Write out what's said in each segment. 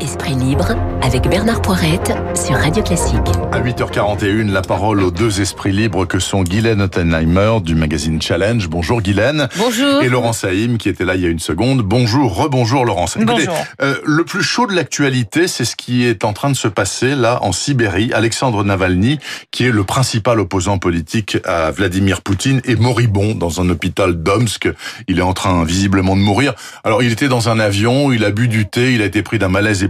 Esprit libre avec Bernard Poirette sur Radio Classique. À 8h41, la parole aux deux esprits libres que sont Guylaine Ottenheimer du magazine Challenge. Bonjour Guylaine. Bonjour. Et Laurent Saïm qui était là il y a une seconde. Bonjour, rebonjour Laurent. Bonjour. Euh, le plus chaud de l'actualité, c'est ce qui est en train de se passer là en Sibérie. Alexandre Navalny, qui est le principal opposant politique à Vladimir Poutine, est moribond dans un hôpital d'Omsk. Il est en train visiblement de mourir. Alors il était dans un avion, il a bu du thé, il a été pris d'un malaise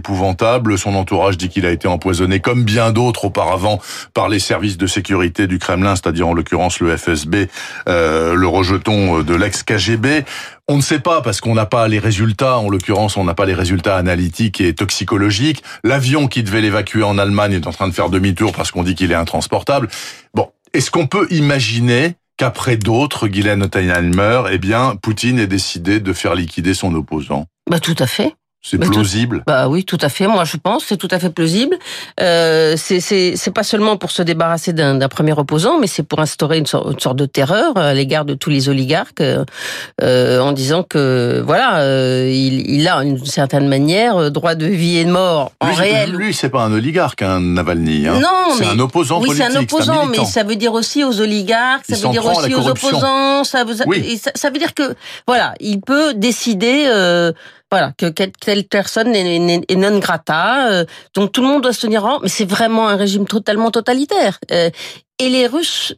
Son entourage dit qu'il a été empoisonné, comme bien d'autres auparavant, par les services de sécurité du Kremlin, c'est-à-dire en l'occurrence le FSB, euh, le rejeton de l'ex-KGB. On ne sait pas parce qu'on n'a pas les résultats. En l'occurrence, on n'a pas les résultats analytiques et toxicologiques. L'avion qui devait l'évacuer en Allemagne est en train de faire demi-tour parce qu'on dit qu'il est intransportable. Bon, est-ce qu'on peut imaginer qu'après d'autres, Guylaine Ottenheimer, eh bien, Poutine ait décidé de faire liquider son opposant? Bah tout à fait. C'est tout- plausible. Bah oui, tout à fait. Moi, je pense c'est tout à fait plausible. Euh, c'est c'est c'est pas seulement pour se débarrasser d'un premier opposant, mais c'est pour instaurer une sorte, une sorte de terreur à l'égard de tous les oligarques, euh, euh, en disant que voilà, euh, il, il a d'une certaine manière euh, droit de vie et de mort en lui, c'est- réel. lui, c'est pas un oligarque, un Navalny. Hein. Non, c'est un opposant oui, c'est politique. un opposant, mais ça veut dire aussi aux oligarques, ça Il veut dire aussi aux opposants, ça, veut- Oui. ça veut dire que voilà, il peut décider, euh, voilà, que telle personne est non grata, euh, donc tout le monde doit se tenir en. Mais c'est vraiment un régime totalement totalitaire. Euh, et les Russes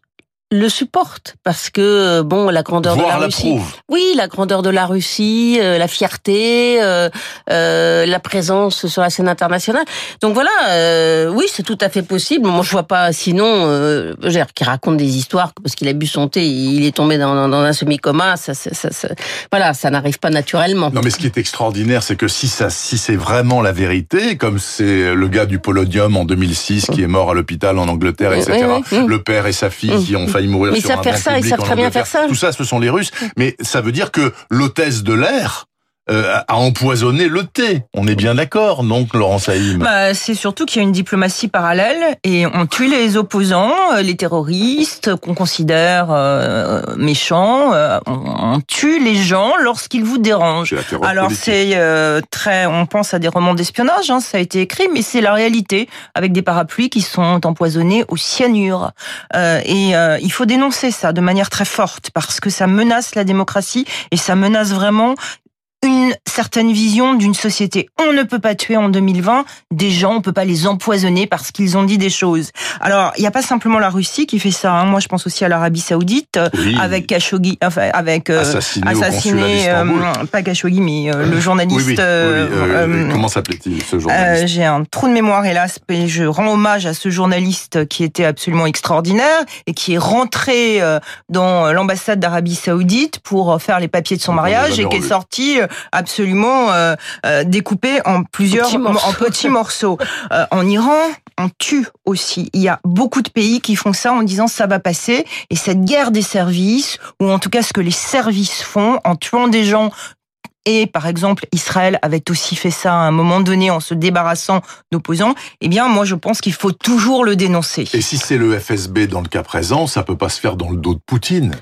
le supportent parce que euh, bon, la grandeur de la Russie. l'approuve. Oui, la grandeur de la Russie, euh, la fierté, euh, euh, la présence sur la scène internationale. Donc voilà, euh, oui, c'est tout à fait possible. Moi, je vois pas sinon, euh, qui raconte des histoires parce qu'il a bu son thé, il est tombé dans, dans un semi-coma. Ça, ça, ça, ça- voilà, ça n'arrive pas naturellement. Non, mais ce qui est extraordinaire, c'est que si ça, si c'est vraiment la vérité, comme c'est le gars du Polonium en 2006 qui est mort à l'hôpital en Angleterre, etc. oui, oui. Le père et sa fille Mm. qui ont failli mourir Mais ils savent faire ça, ils savent en très bien faire ça. Tout ça, ce sont les Russes. Mais ça veut dire que l'hôtesse de l'air euh, a empoisonné le thé. On est bien d'accord, non, Laurent Saïm Bah, c'est surtout qu'il y a une diplomatie parallèle et on tue les opposants, euh, les terroristes qu'on considère euh, méchants. euh, on, on tue les gens lorsqu'ils vous dérangent. Alors c'est euh, très, on pense à des romans d'espionnage, hein, ça a été écrit, mais c'est la réalité avec des parapluies qui sont empoisonnés au cyanure. Euh, et euh, il faut dénoncer ça de manière très forte parce que ça menace la démocratie et ça menace vraiment une certaine vision d'une société. On ne peut pas tuer en 2020 des gens, on peut pas les empoisonner parce qu'ils ont dit des choses. Alors, il n'y a pas simplement la Russie qui fait ça. hein. Moi, je pense aussi à l'Arabie Saoudite euh, Oui. avec Khashoggi, enfin avec euh, assassiné, euh, pas Khashoggi, mais euh, le journaliste. Oui, oui, euh, comment s'appelait-il ce journaliste J'ai un trou de mémoire, hélas, mais je rends hommage à ce journaliste qui était absolument extraordinaire et qui est rentré dans l'ambassade d'Arabie Saoudite pour faire les papiers de son mariage et qui est sorti absolument euh, euh, découpé en plusieurs Petits morceaux. en petits morceaux. Euh, en Iran, on tue aussi. Il y a beaucoup de pays qui font ça en disant ça va passer et cette guerre des services ou en tout cas ce que les services font en tuant des gens et par exemple Israël avait aussi fait ça à un moment donné en se débarrassant d'opposants, eh bien moi je pense qu'il faut toujours le dénoncer. Et si c'est le FSB dans le cas présent, ça peut pas se faire dans le dos de Poutine.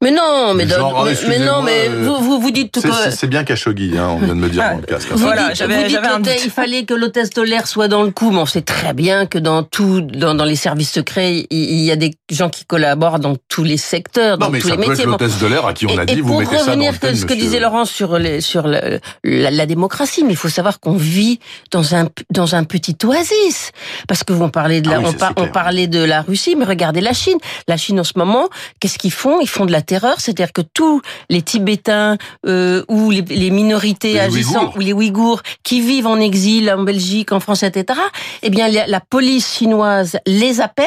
Mais non, mais, Genre, dans- mais, mais non, mais euh, vous, vous, vous dites C'est- que C'est c'est bien Khashoggi, hein, on vient de me dire Ah, dans le casque. Vous Voilà, dites, j'avais- vous dites j'avais un il fallait que l'hôtesse de l'air soit dans le coup, mais on sait très bien que dans tout, dans, dans les services secrets, il, il y a des gens qui collaborent dans tous les secteurs, dans Non, mais tous ça les peut métiers. être l'hôtesse de l'air à qui on et, a et dit, vous pour mettez ça dans revenir le que thème, ce que disait Laurent sur les, sur la, la démocratie, mais il faut savoir qu'on vit dans un dans un petit oasis parce que vous parlez de Ah la, oui, on, par- on parlait de la Russie, mais regardez la Chine. La Chine en ce moment, qu'est-ce qu'ils font? Ils font de la terreur, c'est-à-dire que tous les Tibétains euh, ou les, les minorités Les agissant Ouïghours. ou les Ouïghours qui vivent en exil en Belgique, en France, etc. Eh bien, la, la police chinoise les appelle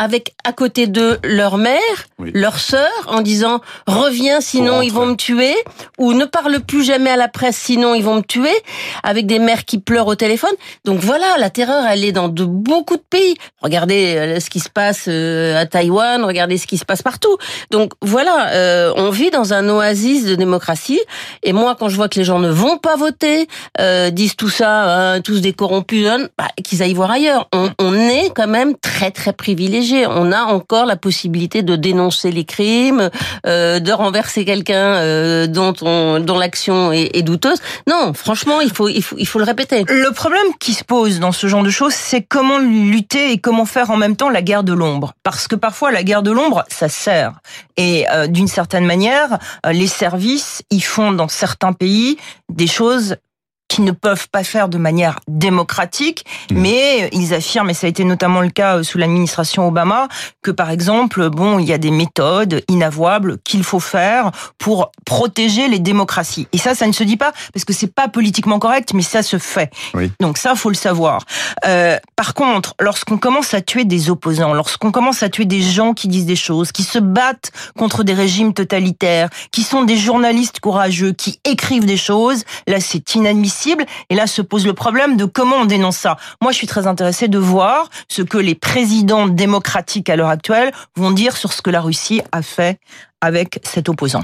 avec à côté de leur mère, Oui. leur sœur, en disant reviens sinon ils vont me tuer, ou ne parle plus jamais à la presse sinon ils vont me tuer, avec des mères qui pleurent au téléphone. Donc voilà, la terreur elle est dans de beaucoup de pays. Regardez euh, ce qui se passe euh, à Taïwan, regardez ce qui se passe partout. Donc voilà, euh, on vit dans un oasis de démocratie. Et moi, quand je vois que les gens ne vont pas voter, euh, disent tout ça, hein, tous des corrompus, hein, bah, qu'ils aillent voir ailleurs. On, on est quand même très très privilégiés. On a encore la possibilité de dénoncer les crimes, euh, de renverser quelqu'un euh, dont on, dont l'action est, douteuse. Non, franchement, il faut, il faut, il faut le répéter. Le problème qui se pose dans ce genre de choses, c'est comment lutter et comment faire en même temps la guerre de l'ombre. Parce que parfois, la guerre de l'ombre, ça sert. Et euh, d'une certaine manière, les services, ils font dans certains pays des choses qui ne peuvent pas faire de manière démocratique, mmh. mais ils affirment, et ça a été notamment le cas euh, sous l'administration Obama, que par exemple, bon, il y a des méthodes inavouables qu'il faut faire pour protéger les démocraties. Et ça, ça ne se dit pas parce que c'est pas politiquement correct, mais ça se fait. Oui. Donc ça, faut le savoir. Euh, par contre, lorsqu'on commence à tuer des opposants, lorsqu'on commence à tuer des gens qui disent des choses, qui se battent contre des régimes totalitaires, qui sont des journalistes courageux, qui écrivent des choses, là, c'est inadmissible et là se pose le problème de comment on dénonce ça. Moi, je suis très intéressée de voir ce que les présidents démocratiques à l'heure actuelle vont dire sur ce que la Russie a fait avec cet opposant.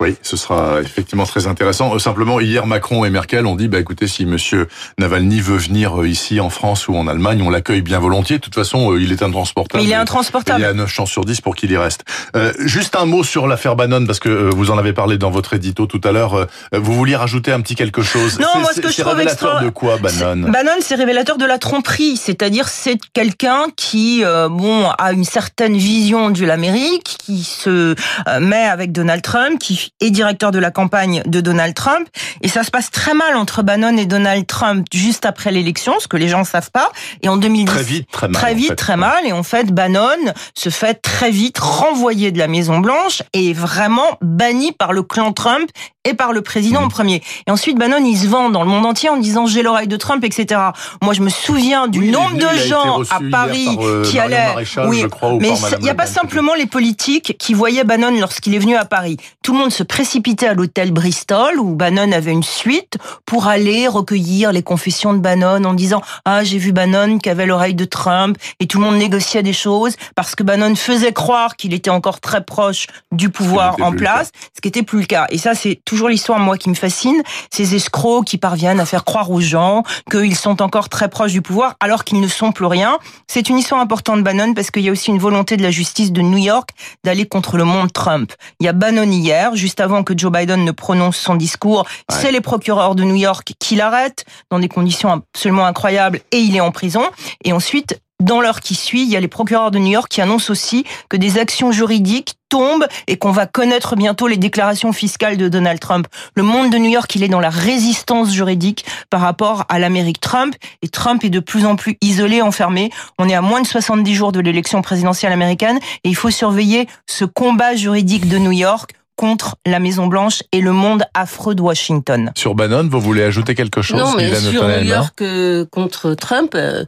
Oui, ce sera effectivement très intéressant. Euh, simplement, hier, Macron et Merkel ont dit, bah écoutez, si Monsieur Navalny veut venir euh, ici en France ou en Allemagne, on l'accueille bien volontiers. De toute façon, euh, il est intransportable. il est intransportable. Il y a 9 chances sur 10 pour qu'il y reste. Euh, juste un mot sur l'affaire Bannon, parce que vous en avez parlé dans votre édito tout à l'heure. Vous vouliez rajouter un petit quelque chose Non, moi ce que je trouve révélateur de quoi, Bannon Bannon, c'est révélateur de la tromperie, c'est-à-dire c'est quelqu'un qui, bon, a une certaine vision de l'Amérique, qui se met avec Donald Trump, qui est directeur de la campagne de Donald Trump. Et ça se passe très mal entre Bannon et Donald Trump juste après l'élection, ce que les gens ne savent pas. Et en 2010, très vite, très mal. Très vite, très mal. Et en fait, Bannon se fait très vite renvoyer de la Maison Blanche et vraiment banni par le clan Trump et par le président en mmh. premier. Et ensuite, Bannon, il se vend dans le monde entier en disant j'ai l'oreille de Trump, etc. Moi, je me souviens du nombre de gens à Paris euh, qui allaient. oui, crois, mais il n'y a pas simplement les politiques qui voyaient Bannon lorsqu'il est venu à Paris. Tout le monde se précipitait à l'hôtel Bristol où Bannon avait une suite pour aller recueillir les confessions de Bannon en disant ah j'ai vu Bannon qui avait l'oreille de Trump et tout le monde négociait des choses parce que Bannon faisait croire qu'il était encore très proche du pouvoir en place, ce qui n'était plus le cas. Et ça c'est toujours l'histoire, moi, qui me fascine, ces escrocs qui parviennent à faire croire aux gens qu'ils sont encore très proches du pouvoir alors qu'ils ne sont plus rien. C'est une histoire importante de Bannon parce qu'il y a aussi une volonté de la justice de New York d'aller contre le monde Trump. Il y a Bannon hier, juste avant que Joe Biden ne prononce son discours. C'est les procureurs de New York qui l'arrêtent dans des conditions absolument incroyables et il est en prison. Et ensuite, dans l'heure qui suit, il y a les procureurs de New York qui annoncent aussi que des actions juridiques tombent et qu'on va connaître bientôt les déclarations fiscales de Donald Trump. Le monde de New York, il est dans la résistance juridique par rapport à l'Amérique Trump et Trump est de plus en plus isolé, enfermé. On est à moins de 70 jours de l'élection présidentielle américaine et il faut surveiller ce combat juridique de New York contre la Maison Blanche et le monde affreux de Washington. Sur Bannon, vous voulez ajouter quelque chose Non, mais sur New York euh, contre Trump, euh,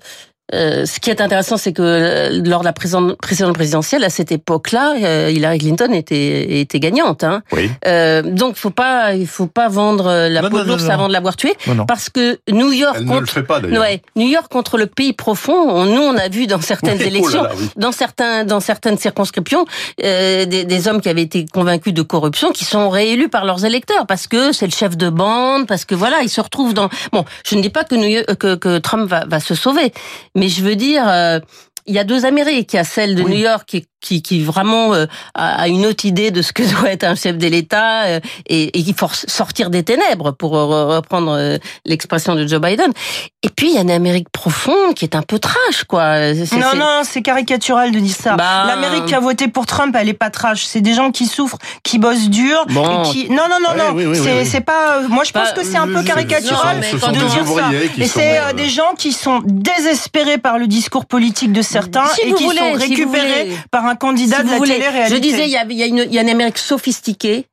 euh, ce qui est intéressant, c'est que euh, lors de la précédente présidentielle, à cette époque-là, euh, Hillary Clinton était, était gagnante. Hein. Oui. Euh, donc, faut pas, il faut pas vendre la peau de l'ours avant de l'avoir tué, parce que New York Elle contre, ne le fait pas, ouais, New York contre le pays profond. nous, on a vu dans certaines oui, élections, oh là là, oui. dans certains, dans certaines circonscriptions, euh, des, des, hommes qui avaient été convaincus de corruption, qui sont réélus par leurs électeurs, parce que c'est le chef de bande, parce que voilà, ils se retrouvent dans. Bon, je ne dis pas que, New York, que, que Trump va, va se sauver, mais je veux dire, euh, il y a deux Amériques. Il y a celle de oui. New York qui, qui, qui vraiment euh, a une autre idée de ce que doit être un chef de l'État euh, et, et qui faut sortir des ténèbres, pour reprendre euh, l'expression de Joe Biden. Et puis il y a une Amérique profonde qui est un peu trash, quoi. Non, non, c'est caricatural de dire ça. Bah... L'Amérique qui a voté pour Trump, elle est pas trash. C'est des gens qui souffrent, qui bossent dur, bon. et qui. Non, non, non, non. Oui, oui, c'est, pas. Moi, je pense bah, que c'est un peu caricatural de dire ça. Et c'est euh... des gens qui sont désespérés par le discours politique de certains si et qui voulez, sont récupérés si par un candidat si de la télé-réalité. Je disais, il y a, il y a une, il y a une Amérique sophistiquée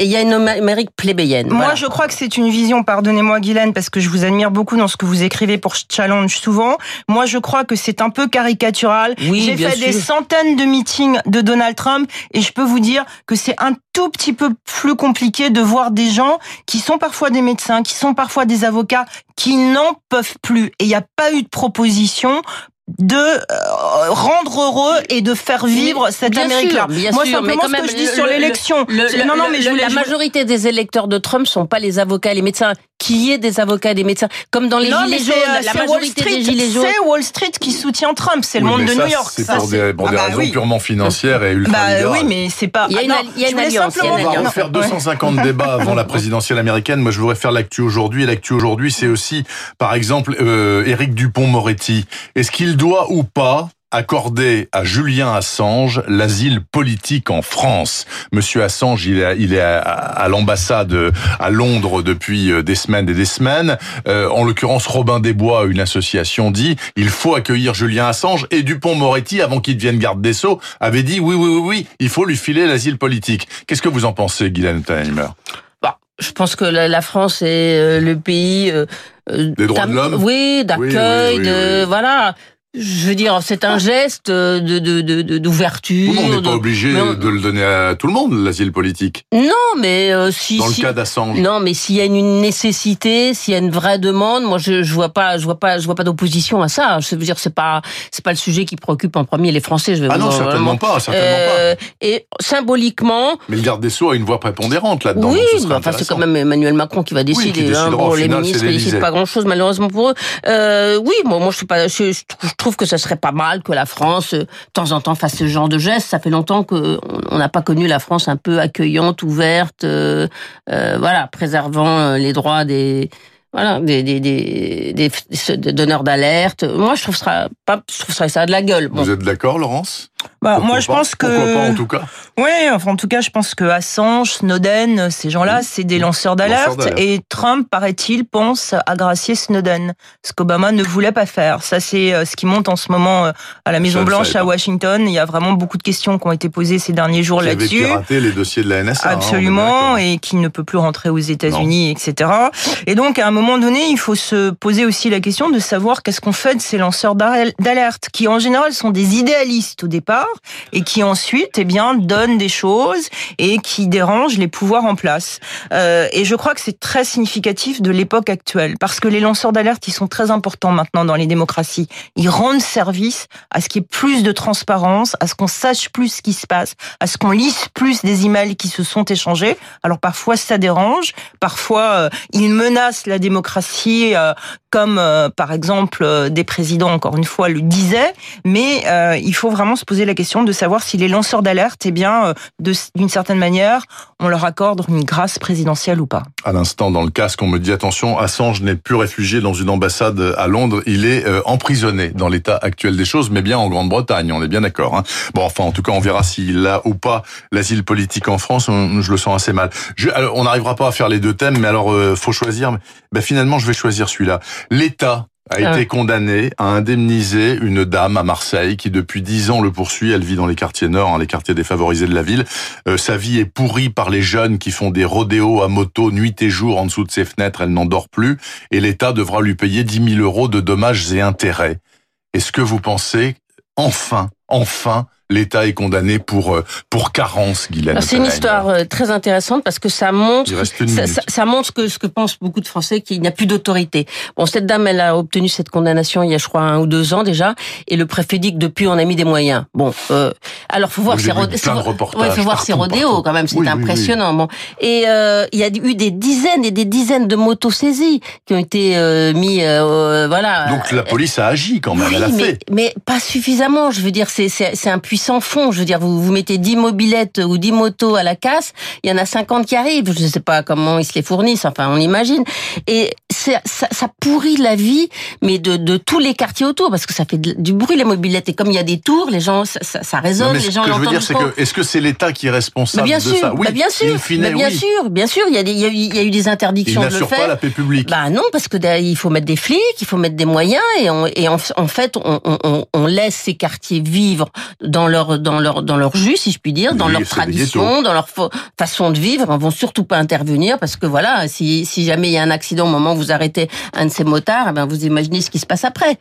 et il y a une Amérique plébéienne. Moi, voilà. je crois que c'est une vision, pardonnez-moi Guylaine, parce que je vous admire beaucoup dans ce que vous écrivez pour Challenge souvent. Moi, je crois que c'est un peu caricatural. Oui, J'ai fait sûr. des centaines de meetings de Donald Trump et je peux vous dire que c'est un tout petit peu plus compliqué de voir des gens qui sont parfois des médecins, qui sont parfois des avocats, qui n'en peuvent plus. Et il n'y a pas eu de proposition de euh, rendre heureux et de faire vivre cette Amérique-là. Moi, sûr, simplement, ce que je dis sur l'élection, non, non, mais je voulais, la majorité des électeurs de Trump sont pas les avocats les médecins. Qui est des avocats et des médecins Comme dans les gilets jaunes, euh, la majorité des gilets jaunes. C'est Wall Street qui soutient Trump, c'est le monde de New York. C'est pour des, pour des ah bah raisons purement financières et ultra bah, Oui, mais c'est pas. Il y a une, ah il y a une alliance. On va refaire 250 débats avant la présidentielle américaine. Moi, je voudrais faire l'actu aujourd'hui. Et l'actu aujourd'hui, c'est aussi, par exemple, euh, Éric Dupont-Moretti. Est-ce qu'il doit ou pas accorder à Julien Assange l'asile politique en France. Monsieur Assange, il est, il est à, l'ambassade à Londres depuis euh, des semaines et des semaines. Euh, en l'occurrence, Robin Desbois, une association, dit il faut accueillir Julien Assange et Dupont-Moretti, avant qu'il devienne garde des Sceaux, avait dit oui, oui, oui, oui, il faut lui filer l'asile politique. Qu'est-ce que vous en pensez, Guylaine Tannheimer bah, je pense que la France est euh, le pays des droits de l'homme? Oui, d'accueil, de voilà. Je veux dire, c'est un geste de d'ouverture. De, de, on n'est pas obligé de le donner à tout le monde, l'asile politique. Non, mais euh, si dans le cas d'Assange. Non, mais s'il y a une nécessité, s'il y a une vraie demande, moi je, je vois pas, je vois pas, je vois pas d'opposition à ça. Je veux dire, c'est pas c'est pas le sujet qui préoccupe en premier les Français. Je vais ah non, certainement pas, certainement euh, pas. Et symboliquement. Mais le garde des Sceaux a une voix prépondérante là-dedans. Oui, enfin c'est quand même Emmanuel Macron qui va décider. Oui, hein. bon, les ministres, ils décident pas grand-chose malheureusement pour eux. Euh, oui, moi, moi je suis pas, je, je trouve que ça serait pas mal que la France, euh, de temps en temps, fasse ce genre de geste. Ça fait longtemps qu'on n'a pas connu la France un peu accueillante, ouverte, euh, euh, voilà, préservant les droits des voilà, des donneurs d'alerte. Moi, je trouve ça pas, je trouve ça, ça a de la gueule. Vous êtes d'accord, Laurence? Bah, moi, je pense que. Pourquoi pas, en tout cas Oui, enfin, en tout cas, je pense que Assange, Snowden, ces gens-là, c'est des lanceurs d'alerte. Et Trump, paraît-il, pense à gracier Snowden, ce qu'Obama ne voulait pas faire. Ça, c'est euh, ce qui monte en ce moment euh, à la Maison Blanche, à Washington. Il y a vraiment beaucoup de questions qui ont été posées ces derniers jours là-dessus. piraté les dossiers de la NSA. Hein, Absolument, et qui ne peut plus rentrer aux États-Unis, etc. Et donc, à un moment donné, il faut se poser aussi la question de savoir qu'est-ce qu'on fait de ces lanceurs d'alerte, qui en général sont des idéalistes au départ et qui ensuite, eh bien, donnent des choses et qui dérangent les pouvoirs en place. Euh, et je crois que c'est très significatif de l'époque actuelle parce que les lanceurs d'alerte, ils sont très importants maintenant dans les démocraties. Ils rendent service à ce qu'il y ait plus de transparence, à ce qu'on sache plus ce qui se passe, à ce qu'on lise plus des emails qui se sont échangés. Alors parfois ça dérange, parfois euh, ils menacent la démocratie euh, comme euh, par exemple euh, des présidents, encore une fois, le disaient, mais euh, il faut vraiment se poser la question de savoir si les lanceurs d'alerte, eh bien, d'une certaine manière, on leur accorde une grâce présidentielle ou pas. À l'instant, dans le casque, on me dit attention, Assange n'est plus réfugié dans une ambassade à Londres, il est emprisonné dans l'état actuel des choses, mais bien en Grande-Bretagne, on est bien d'accord. Hein bon, enfin, en tout cas, on verra s'il a ou pas l'asile politique en France. Je le sens assez mal. Je, alors, on n'arrivera pas à faire les deux thèmes, mais alors, faut choisir. Ben, finalement, je vais choisir celui-là. L'État a été ah. condamné à indemniser une dame à Marseille qui depuis dix ans le poursuit. Elle vit dans les quartiers nord, hein, les quartiers défavorisés de la ville. Euh, sa vie est pourrie par les jeunes qui font des rodéos à moto nuit et jour en dessous de ses fenêtres. Elle n'en dort plus et l'État devra lui payer 10 000 euros de dommages et intérêts. Est-ce que vous pensez enfin, enfin, l'État est condamné pour euh, pour carence, Guylaine. C'est une histoire euh, très intéressante parce que ça montre ça, ça, montre ce que ce que pensent beaucoup de Français qu'il n'y a plus d'autorité. Bon, cette dame, elle a obtenu cette condamnation il y a, je crois, un ou deux ans déjà, et le préfet dit que depuis on a mis des moyens. Bon, euh, alors faut voir rodéos. Ouais, faut voir ses rodéos quand même, c'est impressionnant. bon, et euh, il y a eu des dizaines et des dizaines de motos saisies qui ont été euh, mis, voilà. Donc la police a agi quand même, elle a mais, fait. Mais pas suffisamment. Je veux dire, c'est c'est un sans fond. Je veux dire, vous, vous mettez 10 mobilettes ou 10 motos à la casse, il y en a 50 qui arrivent. Je ne sais pas comment ils se les fournissent, enfin, on imagine. Et ça, ça, pourrit la vie, mais de, de, tous les quartiers autour, parce que ça fait du bruit, les mobilettes. Et comme il y a des tours, les gens, ça, ça, résonne, les gens Ce que je veux dire, c'est que, est-ce que c'est l'État qui est responsable bien de sûr, ça? Oui, bien sûr, bien sûr, bien sûr, il y a, des, il y a, eu, des interdictions de le faire. pas la paix publique. Bah non, parce que il faut mettre des flics, il faut mettre des moyens, et, on, et en, en fait, on, on, on laisse ces quartiers vivre dans leur, dans leur, dans leur jus, si je puis dire, dans leur tradition, dans leur façon de vivre. Ils vont surtout pas intervenir parce que voilà, si, si jamais il y a un accident au moment où vous arrêtez un de ces motards, eh ben vous imaginez ce qui se passe après.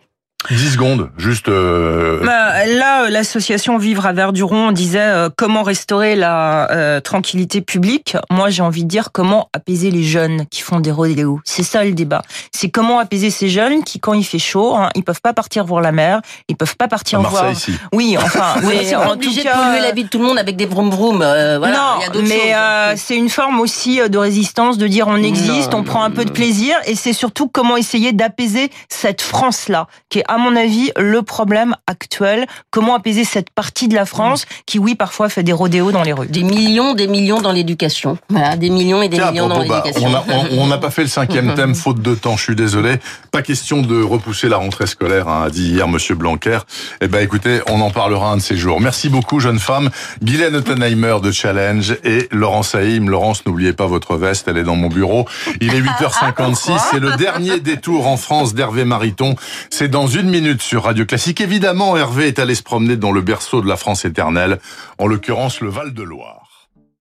10 secondes, juste. Euh... Bah, là, l'association Vivre à Verduron disait euh, comment restaurer la euh, tranquillité publique. Moi, j'ai envie de dire comment apaiser les jeunes qui font des rodéos. C'est ça le débat. C'est comment apaiser ces jeunes qui, quand il fait chaud, hein, ils peuvent pas partir voir la mer, ils peuvent pas partir à Marseille, voir. Ici. Oui, enfin, mais en obligé tout cas... de polluer la vie de tout le monde avec des vroom vroom. Euh, voilà, non, il y a mais euh, c'est une forme aussi de résistance, de dire on existe, non, on prend un peu de plaisir, et c'est surtout comment essayer d'apaiser cette France-là, qui est à mon avis le problème actuel. Comment apaiser cette partie de la France qui, oui, parfois fait des rodéos dans les rues? Des millions, des millions dans l'éducation. Voilà, des millions et des Tiens, millions dans bah, l'éducation. on n'a pas fait le cinquième thème, faute de temps. Je suis désolé. Pas question de repousser la rentrée scolaire, hein, a dit hier Monsieur Blanquer. Eh ben, écoutez, on en parlera un de ces jours. Merci beaucoup, jeune femme. Guylaine Ottenheimer de Challenge et Laurence Haïm. Laurence, n'oubliez pas votre veste, elle est dans mon bureau. Il est 8h56. C'est le dernier détour en France d'Hervé Mariton. C'est dans une minute sur Radio Classique. Évidemment, Hervé est allé se promener dans le berceau de la France éternelle, en l'occurrence le Val-de-Loire.